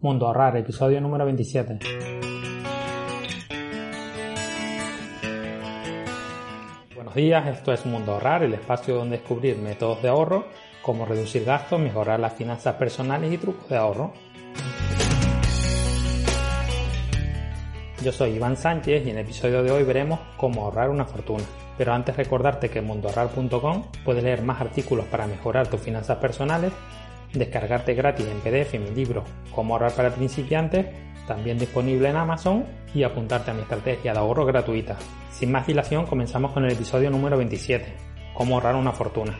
Mundo Ahorrar, episodio número 27. Buenos días, esto es Mundo Ahorrar, el espacio donde descubrir métodos de ahorro, cómo reducir gastos, mejorar las finanzas personales y trucos de ahorro. Yo soy Iván Sánchez y en el episodio de hoy veremos cómo ahorrar una fortuna. Pero antes recordarte que en mundoahorrar.com puedes leer más artículos para mejorar tus finanzas personales, descargarte gratis en PDF mi libro Cómo ahorrar para principiantes, también disponible en Amazon, y apuntarte a mi estrategia de ahorro gratuita. Sin más dilación, comenzamos con el episodio número 27, Cómo ahorrar una fortuna.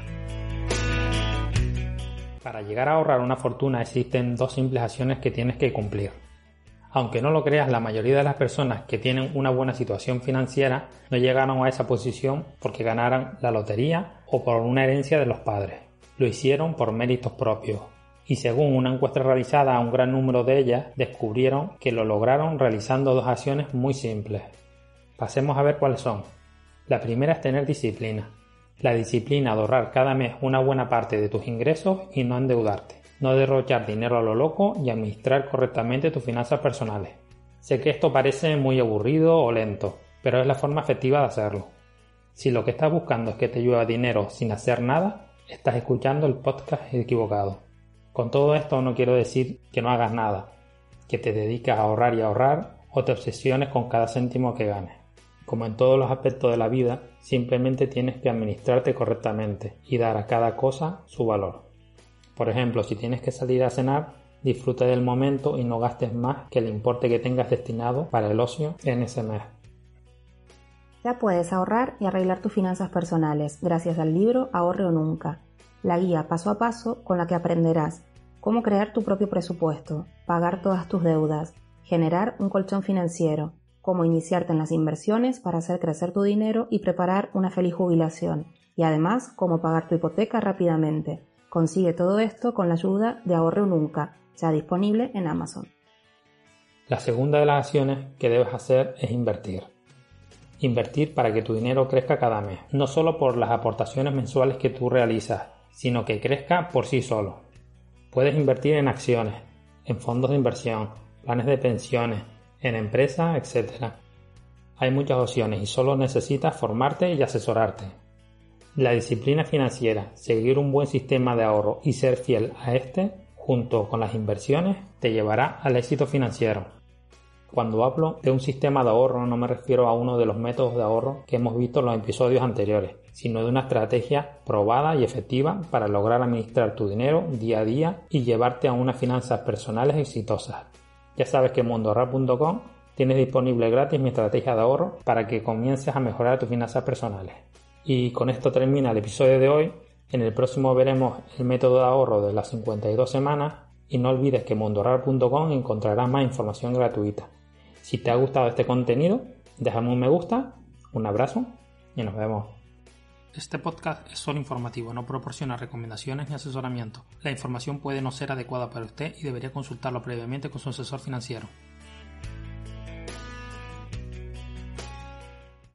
Para llegar a ahorrar una fortuna existen dos simples acciones que tienes que cumplir. Aunque no lo creas, la mayoría de las personas que tienen una buena situación financiera no llegaron a esa posición porque ganaran la lotería o por una herencia de los padres. Lo hicieron por méritos propios. Y según una encuesta realizada a un gran número de ellas, descubrieron que lo lograron realizando dos acciones muy simples. Pasemos a ver cuáles son. La primera es tener disciplina. La disciplina de ahorrar cada mes una buena parte de tus ingresos y no endeudarte no derrochar dinero a lo loco y administrar correctamente tus finanzas personales. Sé que esto parece muy aburrido o lento, pero es la forma efectiva de hacerlo. Si lo que estás buscando es que te llueva dinero sin hacer nada, estás escuchando el podcast equivocado. Con todo esto no quiero decir que no hagas nada, que te dediques a ahorrar y ahorrar o te obsesiones con cada céntimo que ganes. Como en todos los aspectos de la vida, simplemente tienes que administrarte correctamente y dar a cada cosa su valor. Por ejemplo, si tienes que salir a cenar, disfruta del momento y no gastes más que el importe que tengas destinado para el ocio en ese mes. Ya puedes ahorrar y arreglar tus finanzas personales gracias al libro Ahorre o Nunca, la guía paso a paso con la que aprenderás cómo crear tu propio presupuesto, pagar todas tus deudas, generar un colchón financiero, cómo iniciarte en las inversiones para hacer crecer tu dinero y preparar una feliz jubilación, y además cómo pagar tu hipoteca rápidamente. Consigue todo esto con la ayuda de Ahorre Nunca, ya disponible en Amazon. La segunda de las acciones que debes hacer es invertir. Invertir para que tu dinero crezca cada mes, no solo por las aportaciones mensuales que tú realizas, sino que crezca por sí solo. Puedes invertir en acciones, en fondos de inversión, planes de pensiones, en empresas, etc. Hay muchas opciones y solo necesitas formarte y asesorarte. La disciplina financiera, seguir un buen sistema de ahorro y ser fiel a este, junto con las inversiones, te llevará al éxito financiero. Cuando hablo de un sistema de ahorro no me refiero a uno de los métodos de ahorro que hemos visto en los episodios anteriores, sino de una estrategia probada y efectiva para lograr administrar tu dinero día a día y llevarte a unas finanzas personales exitosas. Ya sabes que en mundoahorrar.com tienes disponible gratis mi estrategia de ahorro para que comiences a mejorar tus finanzas personales. Y con esto termina el episodio de hoy. En el próximo veremos el método de ahorro de las 52 semanas y no olvides que en encontrarás más información gratuita. Si te ha gustado este contenido, déjame un me gusta, un abrazo y nos vemos. Este podcast es solo informativo, no proporciona recomendaciones ni asesoramiento. La información puede no ser adecuada para usted y debería consultarlo previamente con su asesor financiero.